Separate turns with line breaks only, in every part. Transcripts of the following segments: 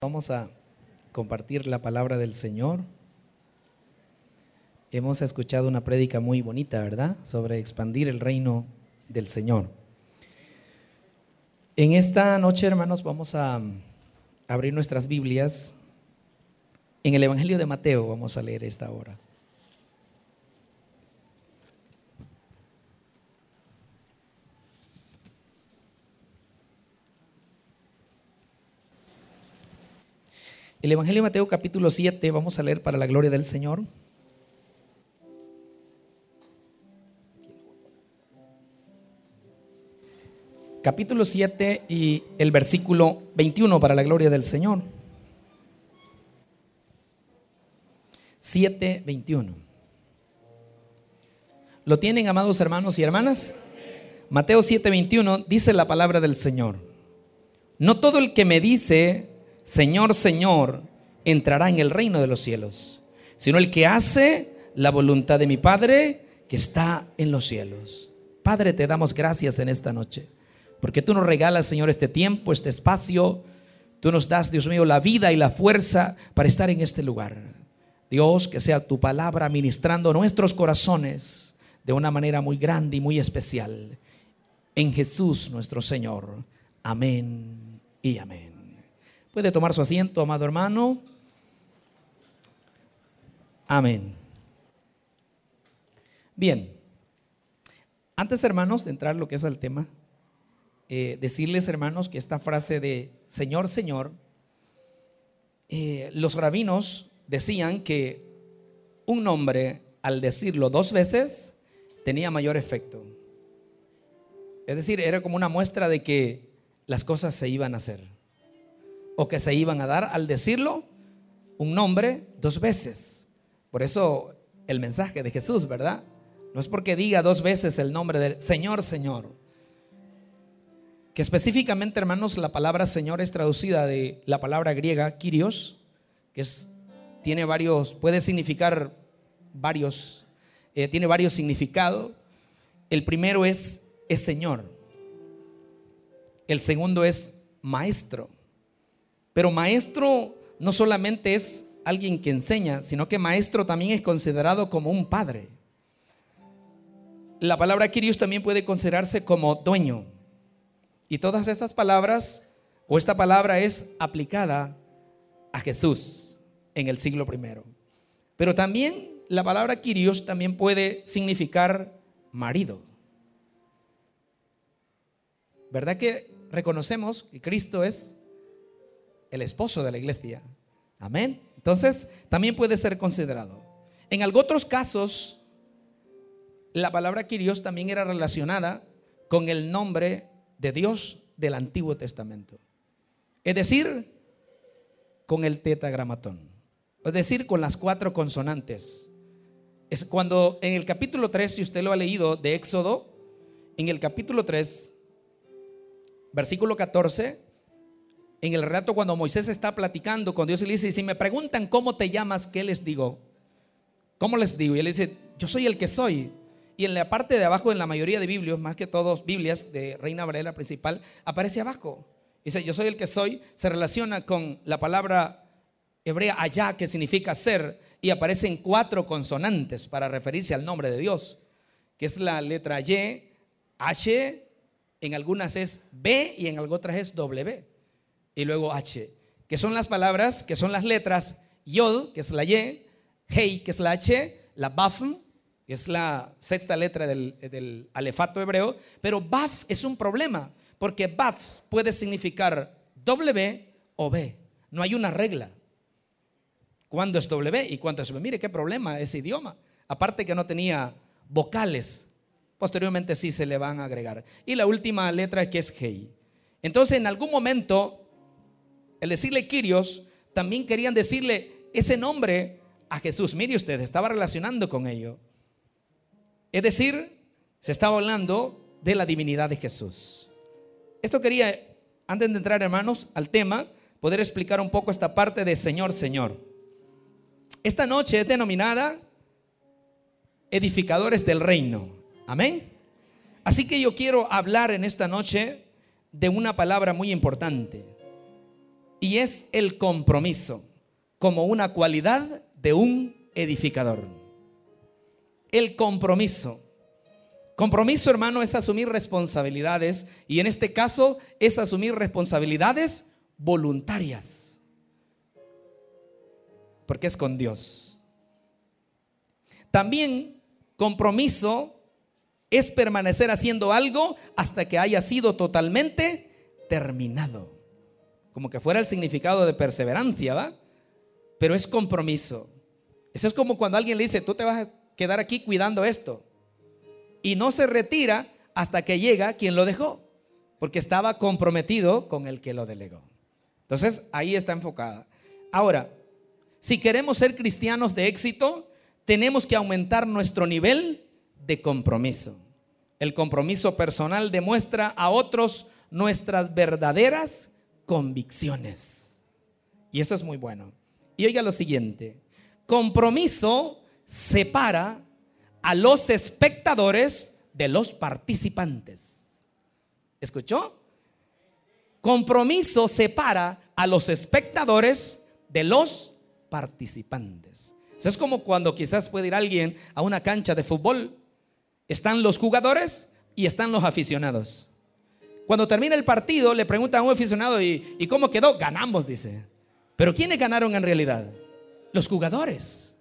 Vamos a compartir la palabra del Señor. Hemos escuchado una prédica muy bonita, ¿verdad? Sobre expandir el reino del Señor. En esta noche, hermanos, vamos a abrir nuestras Biblias. En el Evangelio de Mateo vamos a leer esta hora. El Evangelio de Mateo capítulo 7, vamos a leer para la gloria del Señor. Capítulo 7 y el versículo 21 para la gloria del Señor. 7, 21. ¿Lo tienen, amados hermanos y hermanas? Mateo 7, 21 dice la palabra del Señor. No todo el que me dice Señor, Señor, entrará en el reino de los cielos, sino el que hace la voluntad de mi Padre que está en los cielos. Padre, te damos gracias en esta noche, porque tú nos regalas, Señor, este tiempo, este espacio. Tú nos das, Dios mío, la vida y la fuerza para estar en este lugar. Dios, que sea tu palabra ministrando nuestros corazones de una manera muy grande y muy especial. En Jesús nuestro Señor. Amén y amén. Puede tomar su asiento, amado hermano. Amén. Bien. Antes, hermanos, de entrar lo que es el tema, eh, decirles, hermanos, que esta frase de Señor, Señor, eh, los rabinos decían que un nombre, al decirlo dos veces, tenía mayor efecto. Es decir, era como una muestra de que las cosas se iban a hacer o que se iban a dar al decirlo un nombre dos veces. Por eso el mensaje de Jesús, ¿verdad? No es porque diga dos veces el nombre del Señor, Señor. Que específicamente, hermanos, la palabra Señor es traducida de la palabra griega Kyrios, que es, tiene varios, puede significar varios, eh, tiene varios significados. El primero es, es Señor. El segundo es Maestro. Pero maestro no solamente es alguien que enseña, sino que maestro también es considerado como un padre. La palabra Kyrios también puede considerarse como dueño. Y todas estas palabras, o esta palabra es aplicada a Jesús en el siglo primero. Pero también la palabra Kyrios también puede significar marido. ¿Verdad que reconocemos que Cristo es el esposo de la iglesia. Amén. Entonces, también puede ser considerado. En otros casos, la palabra Kyrios también era relacionada con el nombre de Dios del Antiguo Testamento. Es decir, con el tetagramatón. Es decir, con las cuatro consonantes. Es cuando en el capítulo 3, si usted lo ha leído de Éxodo, en el capítulo 3, versículo 14, en el relato cuando Moisés está platicando con Dios y le dice, si me preguntan cómo te llamas, ¿qué les digo? ¿Cómo les digo? Y él dice, yo soy el que soy. Y en la parte de abajo, en la mayoría de Biblias, más que todos Biblias de Reina Varela principal, aparece abajo. Dice, yo soy el que soy, se relaciona con la palabra hebrea allá, que significa ser, y aparecen cuatro consonantes para referirse al nombre de Dios, que es la letra Y, H, en algunas es B y en otras es W y luego H, que son las palabras, que son las letras Yod, que es la Y, Hei, que es la H, la Baf, que es la sexta letra del, alefato hebreo, pero Baf es un problema, porque Baf puede significar W o B, no hay una regla. ¿Cuándo es W y cuándo es B? Mire qué problema ese idioma. Aparte que no tenía vocales, posteriormente sí se le van a agregar. Y la última letra que es Hei. Entonces en algún momento el decirle Kyrios, también querían decirle ese nombre a Jesús. Mire usted, estaba relacionando con ello. Es decir, se estaba hablando de la divinidad de Jesús. Esto quería, antes de entrar hermanos al tema, poder explicar un poco esta parte de Señor, Señor. Esta noche es denominada edificadores del reino. Amén. Así que yo quiero hablar en esta noche de una palabra muy importante. Y es el compromiso como una cualidad de un edificador. El compromiso. Compromiso, hermano, es asumir responsabilidades y en este caso es asumir responsabilidades voluntarias. Porque es con Dios. También compromiso es permanecer haciendo algo hasta que haya sido totalmente terminado. Como que fuera el significado de perseverancia, ¿va? Pero es compromiso. Eso es como cuando alguien le dice, tú te vas a quedar aquí cuidando esto. Y no se retira hasta que llega quien lo dejó, porque estaba comprometido con el que lo delegó. Entonces, ahí está enfocada. Ahora, si queremos ser cristianos de éxito, tenemos que aumentar nuestro nivel de compromiso. El compromiso personal demuestra a otros nuestras verdaderas convicciones. Y eso es muy bueno. Y oiga lo siguiente, compromiso separa a los espectadores de los participantes. ¿Escuchó? Compromiso separa a los espectadores de los participantes. Eso es como cuando quizás puede ir alguien a una cancha de fútbol. Están los jugadores y están los aficionados. Cuando termina el partido, le preguntan a un aficionado, ¿y, ¿y cómo quedó? Ganamos, dice. Pero ¿quiénes ganaron en realidad? Los jugadores.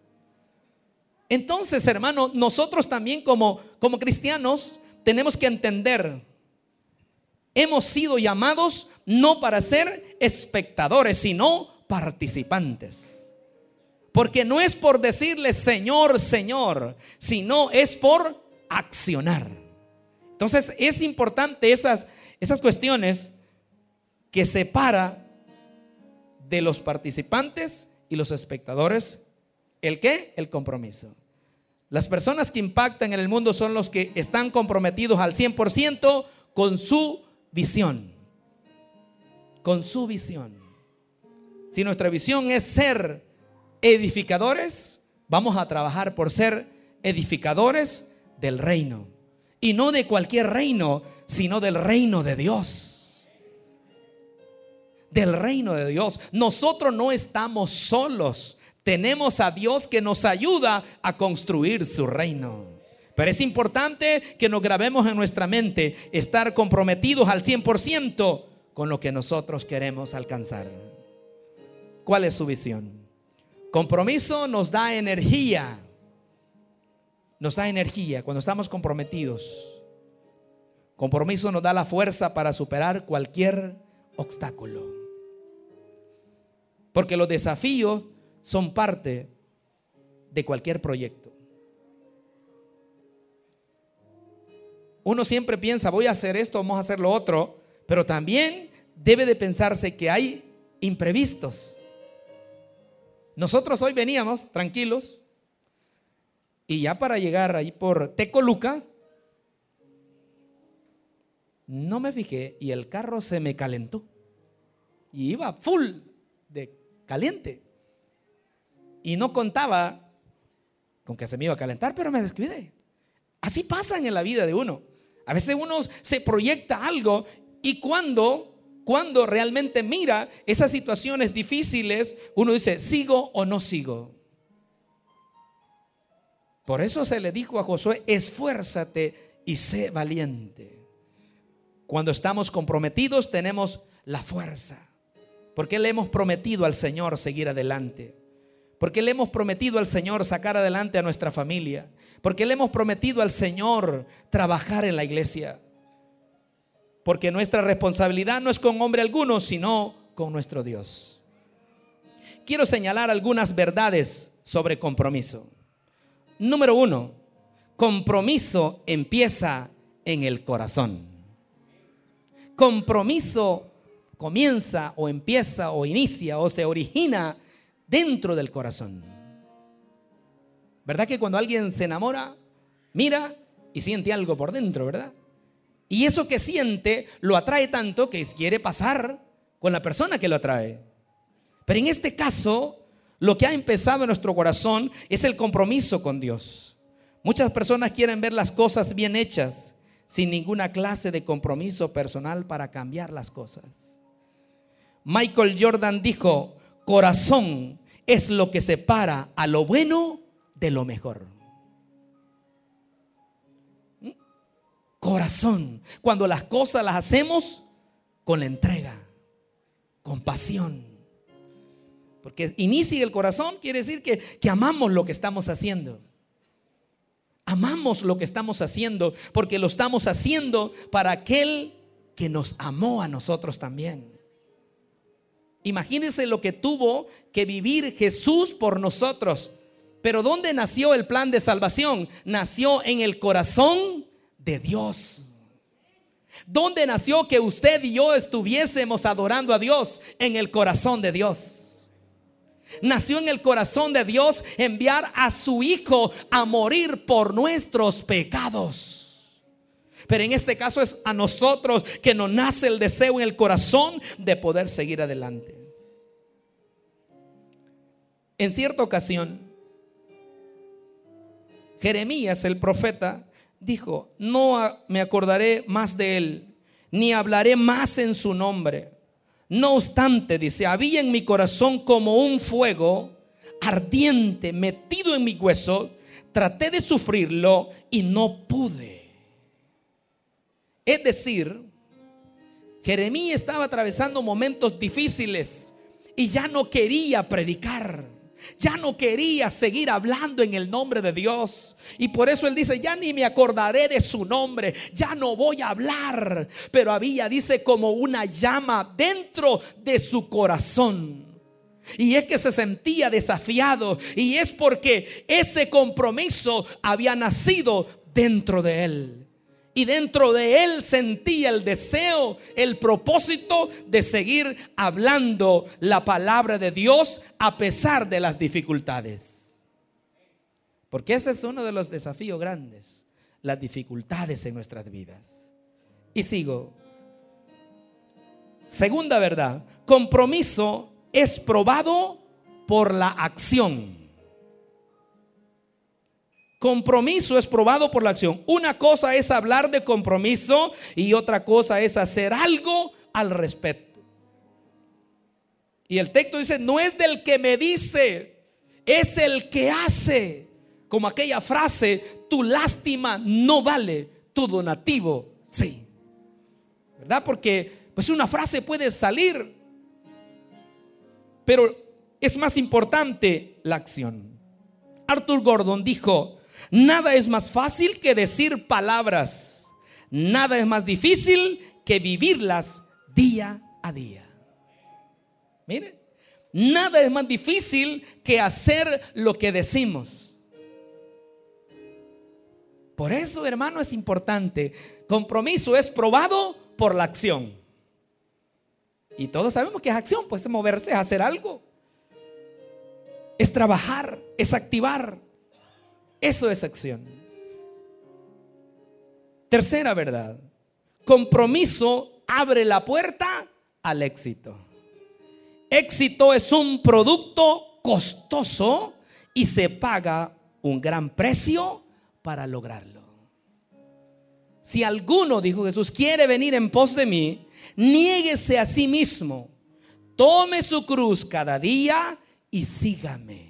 Entonces, hermano, nosotros también como, como cristianos tenemos que entender, hemos sido llamados no para ser espectadores, sino participantes. Porque no es por decirle Señor, Señor, sino es por accionar. Entonces es importante esas, esas cuestiones que separa de los participantes y los espectadores. ¿El qué? El compromiso. Las personas que impactan en el mundo son los que están comprometidos al 100% con su visión. Con su visión. Si nuestra visión es ser edificadores, vamos a trabajar por ser edificadores del reino. Y no de cualquier reino, sino del reino de Dios. Del reino de Dios. Nosotros no estamos solos. Tenemos a Dios que nos ayuda a construir su reino. Pero es importante que nos grabemos en nuestra mente estar comprometidos al 100% con lo que nosotros queremos alcanzar. ¿Cuál es su visión? Compromiso nos da energía. Nos da energía cuando estamos comprometidos. Compromiso nos da la fuerza para superar cualquier obstáculo. Porque los desafíos son parte de cualquier proyecto. Uno siempre piensa, voy a hacer esto, vamos a hacer lo otro, pero también debe de pensarse que hay imprevistos. Nosotros hoy veníamos tranquilos y ya para llegar ahí por Tecoluca, no me fijé y el carro se me calentó. Y iba full de caliente. Y no contaba con que se me iba a calentar, pero me descuidé. Así pasa en la vida de uno. A veces uno se proyecta algo y cuando cuando realmente mira esas situaciones difíciles, uno dice, ¿sigo o no sigo? Por eso se le dijo a Josué, esfuérzate y sé valiente. Cuando estamos comprometidos tenemos la fuerza. Porque le hemos prometido al Señor seguir adelante. Porque le hemos prometido al Señor sacar adelante a nuestra familia. Porque le hemos prometido al Señor trabajar en la iglesia porque nuestra responsabilidad no es con hombre alguno, sino con nuestro Dios. Quiero señalar algunas verdades sobre compromiso. Número uno, compromiso empieza en el corazón. Compromiso comienza o empieza o inicia o se origina dentro del corazón. ¿Verdad que cuando alguien se enamora, mira y siente algo por dentro, verdad? Y eso que siente lo atrae tanto que quiere pasar con la persona que lo atrae. Pero en este caso, lo que ha empezado en nuestro corazón es el compromiso con Dios. Muchas personas quieren ver las cosas bien hechas sin ninguna clase de compromiso personal para cambiar las cosas. Michael Jordan dijo, corazón es lo que separa a lo bueno de lo mejor. ¿Mm? Corazón, cuando las cosas las hacemos con la entrega, con pasión. Porque inicia el corazón quiere decir que, que amamos lo que estamos haciendo. Amamos lo que estamos haciendo porque lo estamos haciendo para aquel que nos amó a nosotros también. Imagínense lo que tuvo que vivir Jesús por nosotros. Pero ¿dónde nació el plan de salvación? Nació en el corazón de Dios. ¿Dónde nació que usted y yo estuviésemos adorando a Dios? En el corazón de Dios. Nació en el corazón de Dios enviar a su Hijo a morir por nuestros pecados. Pero en este caso es a nosotros que nos nace el deseo en el corazón de poder seguir adelante. En cierta ocasión, Jeremías, el profeta, dijo, no me acordaré más de él, ni hablaré más en su nombre no obstante, dice, había en mi corazón como un fuego ardiente metido en mi hueso. Traté de sufrirlo y no pude. Es decir, Jeremías estaba atravesando momentos difíciles y ya no quería predicar. Ya no quería seguir hablando en el nombre de Dios. Y por eso él dice, ya ni me acordaré de su nombre, ya no voy a hablar. Pero había, dice, como una llama dentro de su corazón. Y es que se sentía desafiado. Y es porque ese compromiso había nacido dentro de él. Y dentro de él sentía el deseo, el propósito de seguir hablando la palabra de Dios a pesar de las dificultades. Porque ese es uno de los desafíos grandes, las dificultades en nuestras vidas. Y sigo. Segunda verdad, compromiso es probado por la acción. Compromiso es probado por la acción. Una cosa es hablar de compromiso y otra cosa es hacer algo al respecto. Y el texto dice, no es del que me dice, es el que hace. Como aquella frase, tu lástima no vale, tu donativo sí. ¿Verdad? Porque pues una frase puede salir, pero es más importante la acción. Arthur Gordon dijo, Nada es más fácil que decir palabras. Nada es más difícil que vivirlas día a día. Mire, nada es más difícil que hacer lo que decimos. Por eso, hermano, es importante. Compromiso es probado por la acción. Y todos sabemos que es acción, pues es moverse, es hacer algo. Es trabajar, es activar. Eso es acción. Tercera verdad. Compromiso abre la puerta al éxito. Éxito es un producto costoso y se paga un gran precio para lograrlo. Si alguno, dijo Jesús, quiere venir en pos de mí, niéguese a sí mismo, tome su cruz cada día y sígame.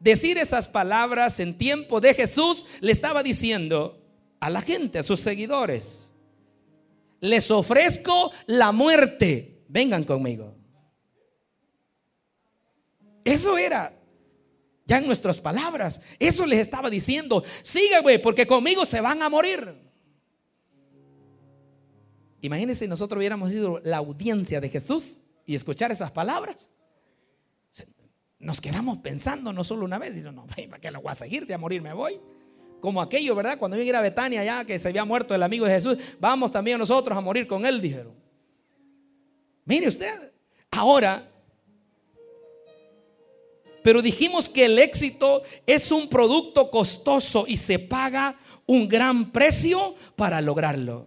Decir esas palabras en tiempo de Jesús le estaba diciendo a la gente, a sus seguidores, les ofrezco la muerte, vengan conmigo. Eso era ya en nuestras palabras. Eso les estaba diciendo, síganme porque conmigo se van a morir. Imagínense si nosotros hubiéramos sido la audiencia de Jesús y escuchar esas palabras nos quedamos pensando no solo una vez, dice, no, ¿para qué lo voy a seguir? Si a morir me voy. Como aquello, ¿verdad? Cuando yo iba a Betania ya que se había muerto el amigo de Jesús, vamos también nosotros a morir con él, dijeron. Mire usted, ahora, pero dijimos que el éxito es un producto costoso y se paga un gran precio para lograrlo.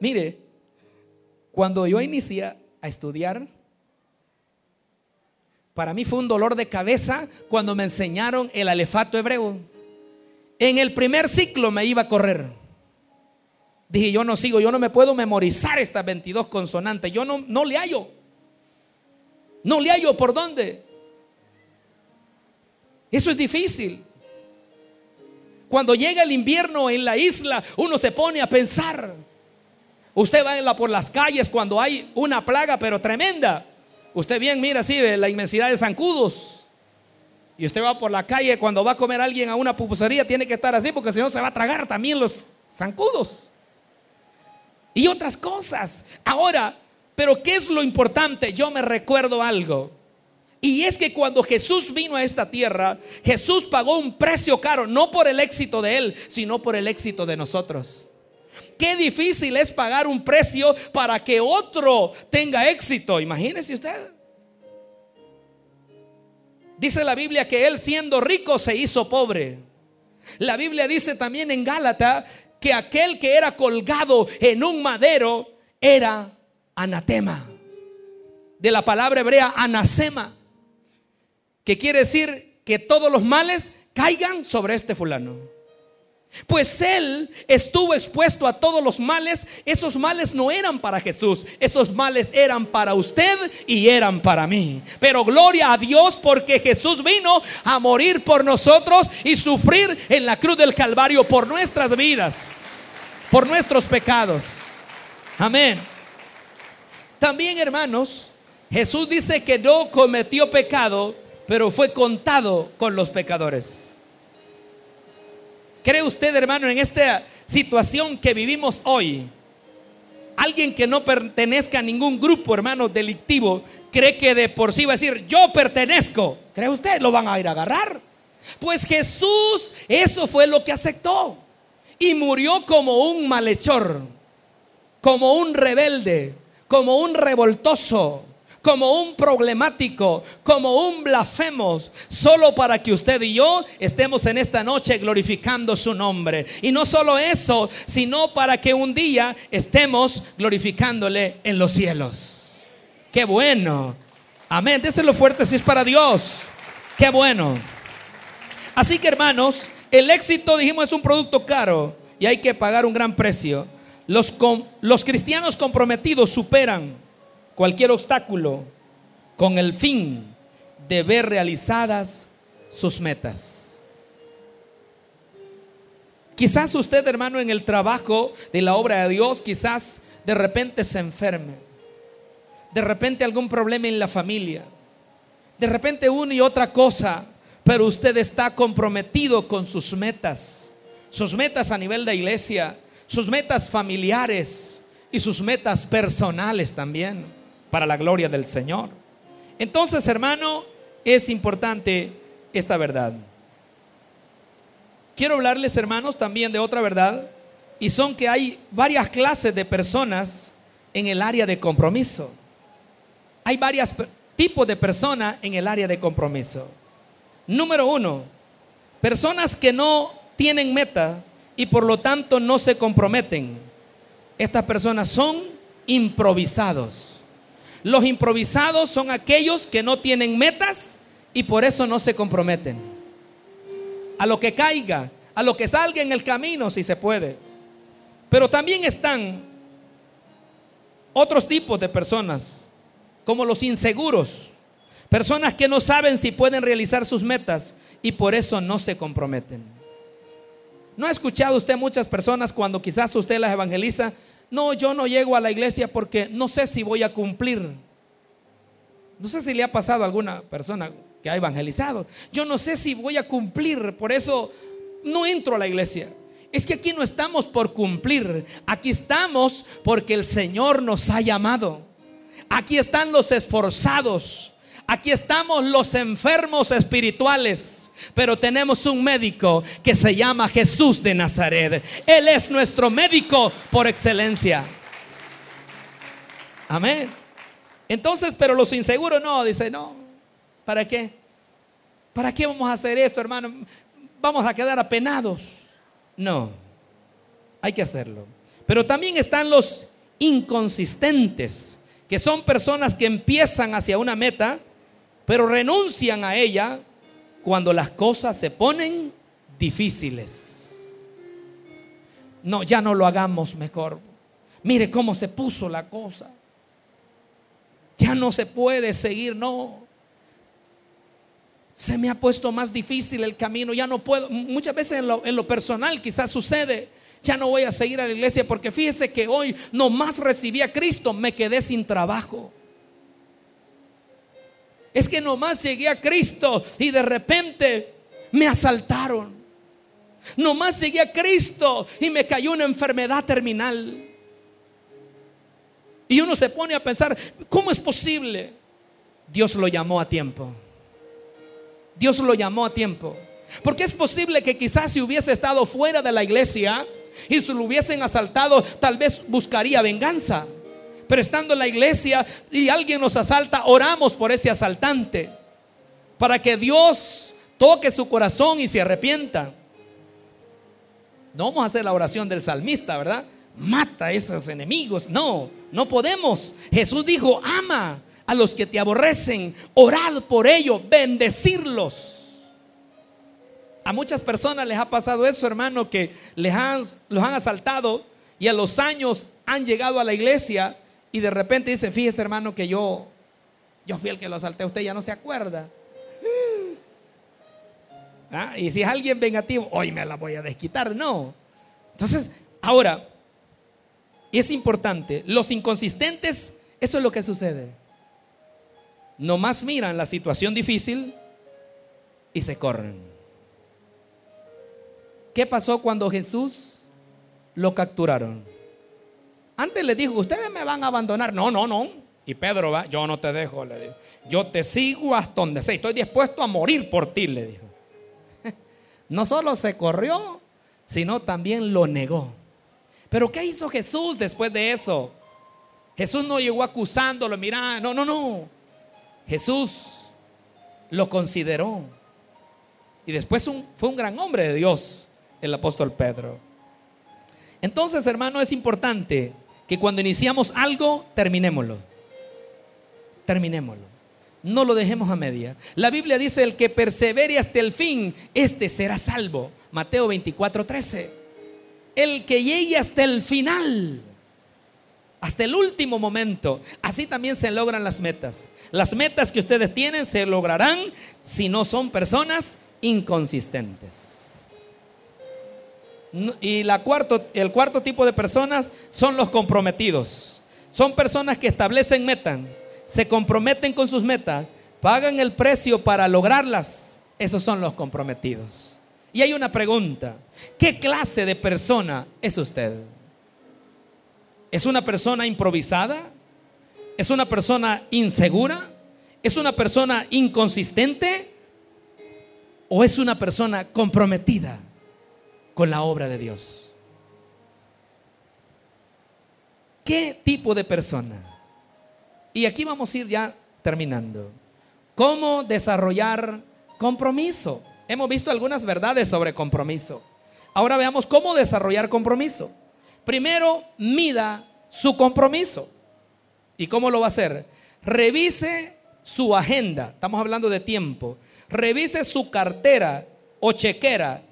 Mire, cuando yo inicié a estudiar, para mí fue un dolor de cabeza cuando me enseñaron el alefato hebreo. En el primer ciclo me iba a correr. Dije, yo no sigo, yo no me puedo memorizar estas 22 consonantes. Yo no, no le hallo. No le hallo por dónde. Eso es difícil. Cuando llega el invierno en la isla, uno se pone a pensar. Usted va por las calles cuando hay una plaga, pero tremenda. Usted bien mira así la inmensidad de zancudos. Y usted va por la calle cuando va a comer alguien a una pupusería, tiene que estar así porque si no se va a tragar también los zancudos y otras cosas. Ahora, pero ¿qué es lo importante? Yo me recuerdo algo. Y es que cuando Jesús vino a esta tierra, Jesús pagó un precio caro, no por el éxito de Él, sino por el éxito de nosotros. Qué difícil es pagar un precio para que otro tenga éxito. Imagínese usted. Dice la Biblia que Él siendo rico se hizo pobre. La Biblia dice también en Gálata que aquel que era colgado en un madero era anatema. De la palabra hebrea anasema, que quiere decir que todos los males caigan sobre este fulano. Pues él estuvo expuesto a todos los males. Esos males no eran para Jesús. Esos males eran para usted y eran para mí. Pero gloria a Dios porque Jesús vino a morir por nosotros y sufrir en la cruz del Calvario por nuestras vidas. Por nuestros pecados. Amén. También hermanos, Jesús dice que no cometió pecado, pero fue contado con los pecadores. ¿Cree usted, hermano, en esta situación que vivimos hoy? Alguien que no pertenezca a ningún grupo, hermano, delictivo, cree que de por sí va a decir, yo pertenezco. ¿Cree usted? Lo van a ir a agarrar. Pues Jesús, eso fue lo que aceptó. Y murió como un malhechor, como un rebelde, como un revoltoso, como un problemático, como un blasfemos, solo para que usted y yo estemos en esta noche glorificando su nombre. Y no solo eso, sino para que un día estemos glorificándole en los cielos. Qué bueno. Amén. Déselo fuerte si es para Dios. Qué bueno. Así que hermanos, el éxito, dijimos, es un producto caro y hay que pagar un gran precio. Los, los cristianos comprometidos superan cualquier obstáculo con el fin de ver realizadas sus metas. Quizás usted, hermano, en el trabajo de la obra de Dios, quizás de repente se enferme. De repente algún problema en la familia. De repente una y otra cosa. Pero usted está comprometido con sus metas. Sus metas a nivel de iglesia. Sus metas familiares. Y sus metas personales también para la gloria del Señor. Entonces, hermano, es importante esta verdad. Quiero hablarles, hermanos, también de otra verdad, y son que hay varias clases de personas en el área de compromiso. Hay varios tipos de personas en el área de compromiso. Número uno, personas que no tienen meta y por lo tanto no se comprometen. Estas personas son improvisados. Los improvisados son aquellos que no tienen metas y por eso no se comprometen. A lo que caiga, a lo que salga en el camino, si se puede. Pero también están otros tipos de personas, como los inseguros, personas que no saben si pueden realizar sus metas y por eso no se comprometen. ¿No ha escuchado usted muchas personas cuando quizás usted las evangeliza? No, yo no llego a la iglesia porque no sé si voy a cumplir. No sé si le ha pasado a alguna persona que ha evangelizado. Yo no sé si voy a cumplir, por eso no entro a la iglesia. Es que aquí no estamos por cumplir, aquí estamos porque el Señor nos ha llamado. Aquí están los esforzados, aquí estamos los enfermos espirituales. Pero tenemos un médico que se llama Jesús de Nazaret. Él es nuestro médico por excelencia. Amén. Entonces, pero los inseguros no, dice, no, ¿para qué? ¿Para qué vamos a hacer esto, hermano? Vamos a quedar apenados. No, hay que hacerlo. Pero también están los inconsistentes, que son personas que empiezan hacia una meta, pero renuncian a ella cuando las cosas se ponen difíciles. No, ya no lo hagamos mejor. Mire cómo se puso la cosa. Ya no se puede seguir, no. Se me ha puesto más difícil el camino, ya no puedo. Muchas veces en lo, personal quizás sucede ya no voy a seguir a la iglesia porque fíjese que hoy nomás recibí a Cristo, me quedé sin trabajo. Es que nomás llegué a Cristo y de repente me asaltaron. Nomás llegué a Cristo y me cayó una enfermedad terminal. Y uno se pone a pensar, ¿cómo es posible? Dios lo llamó a tiempo. Dios lo llamó a tiempo. Porque es posible que quizás si hubiese estado fuera de la iglesia, y si lo hubiesen asaltado, tal vez buscaría venganza. Pero estando en la iglesia y alguien nos asalta, oramos por ese asaltante. Para que Dios toque su corazón y se arrepienta. No vamos a hacer la oración del salmista, ¿verdad? Mata a esos enemigos. No, no podemos. Jesús dijo, ama a los que te aborrecen, orad por ellos, bendecirlos. A muchas personas les ha pasado eso, hermano, que les han, los han asaltado y a los años han llegado a la iglesia y de repente dice, fíjese hermano que yo, yo fui el que lo asalté, usted ya no se acuerda. Ah, y si es alguien vengativo, hoy me la voy a desquitar, no. Entonces, ahora, es importante, los inconsistentes, eso es lo que sucede. Nomás miran la situación difícil y se corren. ¿Qué pasó cuando Jesús lo capturaron? Antes le dijo, ustedes me van a abandonar. No, no, no. Y Pedro va, yo no te dejo, le dijo. Yo te sigo hasta donde sea. Estoy dispuesto a morir por ti, le dijo. No solo se corrió, sino también lo negó. Pero ¿qué hizo Jesús después de eso? Jesús no llegó acusándolo, mira, no, no, no. Jesús lo consideró. Y después fue un gran hombre de Dios el apóstol Pedro. Entonces, hermano, es importante que cuando iniciamos algo, terminémoslo. Terminémoslo. No lo dejemos a media. La Biblia dice, el que persevere hasta el fin, este será salvo. Mateo 24, 13. El que llegue hasta el final, hasta el último momento, así también se logran las metas. Las metas que ustedes tienen se lograrán si no son personas inconsistentes. Y la cuarto, el cuarto tipo de personas son los comprometidos. Son personas que establecen metas, se comprometen con sus metas, pagan el precio para lograrlas. Esos son los comprometidos. Y hay una pregunta. ¿Qué clase de persona es usted? ¿Es una persona improvisada? ¿Es una persona insegura? ¿Es una persona inconsistente? ¿O es una persona comprometida? Con la obra de Dios. ¿Qué tipo de persona? Y aquí vamos a ir ya terminando. ¿Cómo desarrollar compromiso? Hemos visto algunas verdades sobre compromiso. Ahora veamos cómo desarrollar compromiso. Primero, mida su compromiso. ¿Y cómo lo va a hacer? Revise su agenda. Estamos hablando de tiempo. Revise su cartera o chequera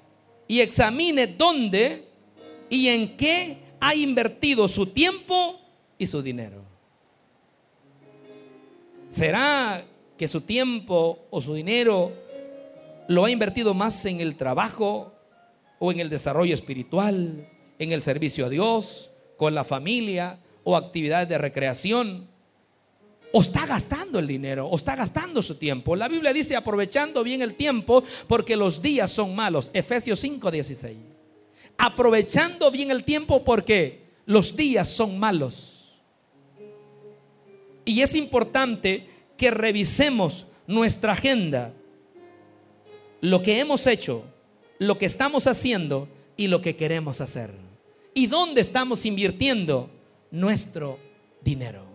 y examine dónde y en qué ha invertido su tiempo y su dinero. ¿Será que su tiempo o su dinero lo ha invertido más en el trabajo o en el desarrollo espiritual, en el servicio a Dios, con la familia o actividades de recreación? O está gastando el dinero, o está gastando su tiempo. La Biblia dice aprovechando bien el tiempo porque los días son malos. Efesios 5:16. Aprovechando bien el tiempo porque los días son malos. Y es importante que revisemos nuestra agenda, lo que hemos hecho, lo que estamos haciendo y lo que queremos hacer. ¿Y dónde estamos invirtiendo nuestro dinero?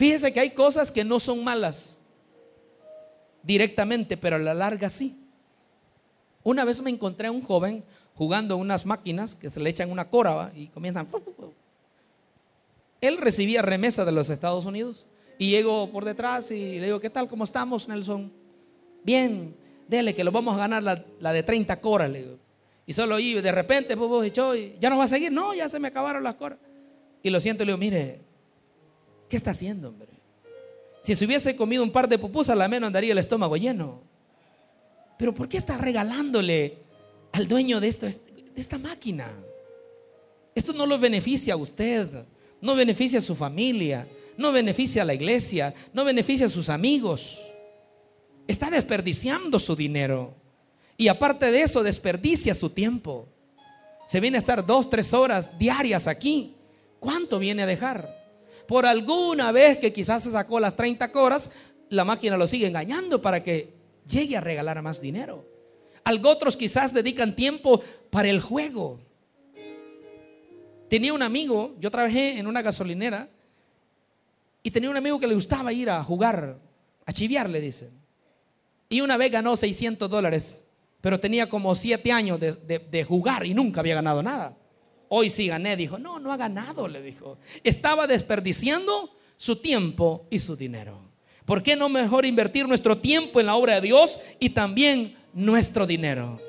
Fíjese que hay cosas que no son malas directamente, pero a la larga sí. Una vez me encontré a un joven jugando unas máquinas que se le echan una córaba y comienzan. Él recibía remesa de los Estados Unidos y llego por detrás y le digo, ¿qué tal? ¿Cómo estamos, Nelson? Bien, dele que lo vamos a ganar la, de 30 coras. Y solo ahí de repente pues, y ya no va a seguir. No, ya se me acabaron las cosas. Y lo siento y le digo, mire, ¿qué está haciendo, hombre? Si se hubiese comido un par de pupusas, la menos andaría el estómago lleno. Pero ¿por qué está regalándole al dueño de, esto, de esta máquina? Esto no lo beneficia a usted, no beneficia a su familia, no beneficia a la iglesia, no beneficia a sus amigos. Está desperdiciando su dinero. Y aparte de eso, desperdicia su tiempo. Se viene a estar dos, tres horas diarias aquí. ¿Cuánto viene a dejar? Por alguna vez que quizás se sacó las 30 horas, la máquina lo sigue engañando para que llegue a regalar más dinero. Algo otros quizás dedican tiempo para el juego. Tenía un amigo, yo trabajé en una gasolinera y tenía un amigo que le gustaba ir a jugar, a chiviar, le dicen. Y una vez ganó 600 dólares, pero tenía como 7 años de jugar y nunca había ganado nada. Hoy sí gané, dijo. No, no ha ganado, le dijo. Estaba desperdiciando su tiempo y su dinero. ¿Por qué no mejor invertir nuestro tiempo en la obra de Dios y también nuestro dinero?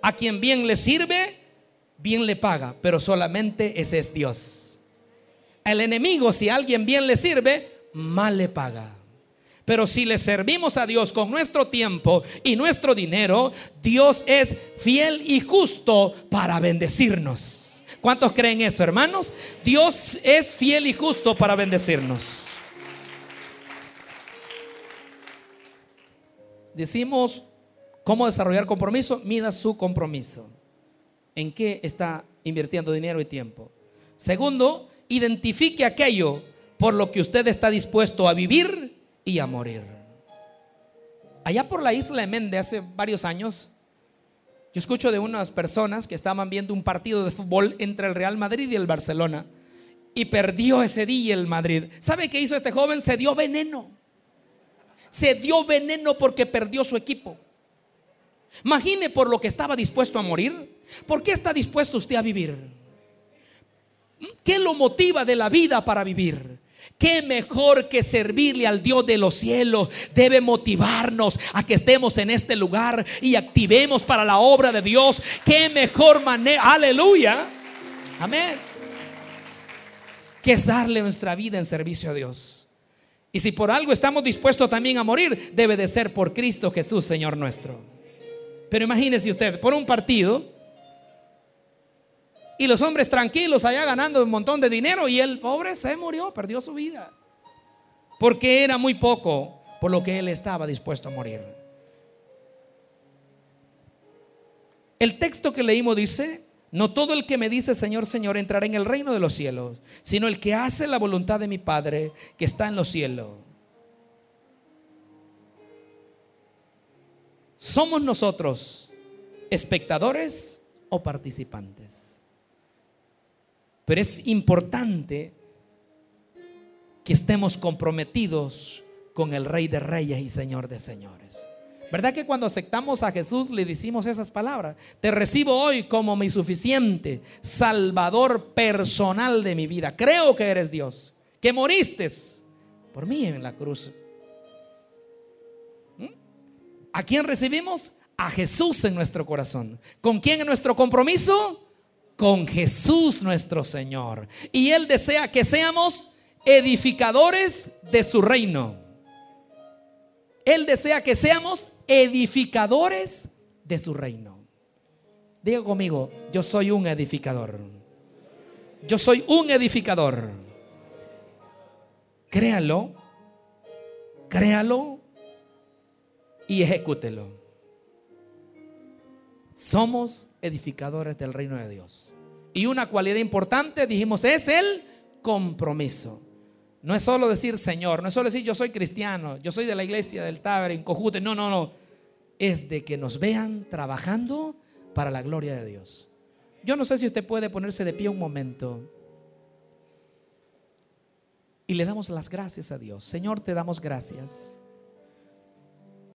A quien bien le sirve, bien le paga, pero solamente ese es Dios. El enemigo, si a alguien bien le sirve, mal le paga. Pero si le servimos a Dios con nuestro tiempo y nuestro dinero, Dios es fiel y justo para bendecirnos. ¿Cuántos creen eso, hermanos? Dios es fiel y justo para bendecirnos. Decimos cómo desarrollar compromiso, mida su compromiso en qué está invirtiendo dinero y tiempo. Segundo, identifique aquello por lo que usted está dispuesto a vivir y a morir. Allá por la isla de Mende hace varios años, yo escucho de unas personas que estaban viendo un partido de fútbol entre el Real Madrid y el Barcelona y perdió ese día el Madrid. ¿Sabe qué hizo este joven? Se dio veneno. Se dio veneno porque perdió su equipo. Imagine por lo que estaba dispuesto a morir. ¿Por qué está dispuesto usted a vivir? ¿Qué lo motiva de la vida para vivir? ¿Qué mejor que servirle al Dios de los cielos? Debe motivarnos a que estemos en este lugar y activemos para la obra de Dios. ¿Qué mejor manera? Aleluya. Amén. Que es darle nuestra vida en servicio a Dios. Y si por algo estamos dispuestos también a morir, debe de ser por Cristo Jesús, Señor nuestro. Pero imagínese usted, por un partido, y los hombres tranquilos allá ganando un montón de dinero, y el pobre se murió, perdió su vida. Porque era muy poco por lo que él estaba dispuesto a morir. El texto que leímos dice, no todo el que me dice Señor, Señor entrará en el reino de los cielos, sino el que hace la voluntad de mi Padre que está en los cielos. ¿Somos nosotros espectadores o participantes? Pero es importante que estemos comprometidos con el Rey de Reyes y Señor de Señores. ¿Verdad que cuando aceptamos a Jesús le decimos esas palabras? Te recibo hoy como mi suficiente Salvador personal de mi vida. Creo que eres Dios, que moriste por mí en la cruz ¿A quién recibimos? A Jesús en nuestro corazón. ¿Con quién en nuestro compromiso? Con Jesús nuestro Señor. Y Él desea que seamos edificadores de su reino. Él desea que seamos edificadores de su reino. Diga conmigo, yo soy un edificador. Yo soy un edificador. Créalo, créalo y ejecútelo. Somos edificadores del reino de Dios. Y una cualidad importante, dijimos, es el compromiso. No es solo decir Señor, no es solo decir yo soy cristiano, yo soy de la iglesia del Taber, en Cojute. No, no, no. Es de que nos vean trabajando para la gloria de Dios. Yo no sé si usted puede ponerse de pie un momento. Y le damos las gracias a Dios. Señor, te damos gracias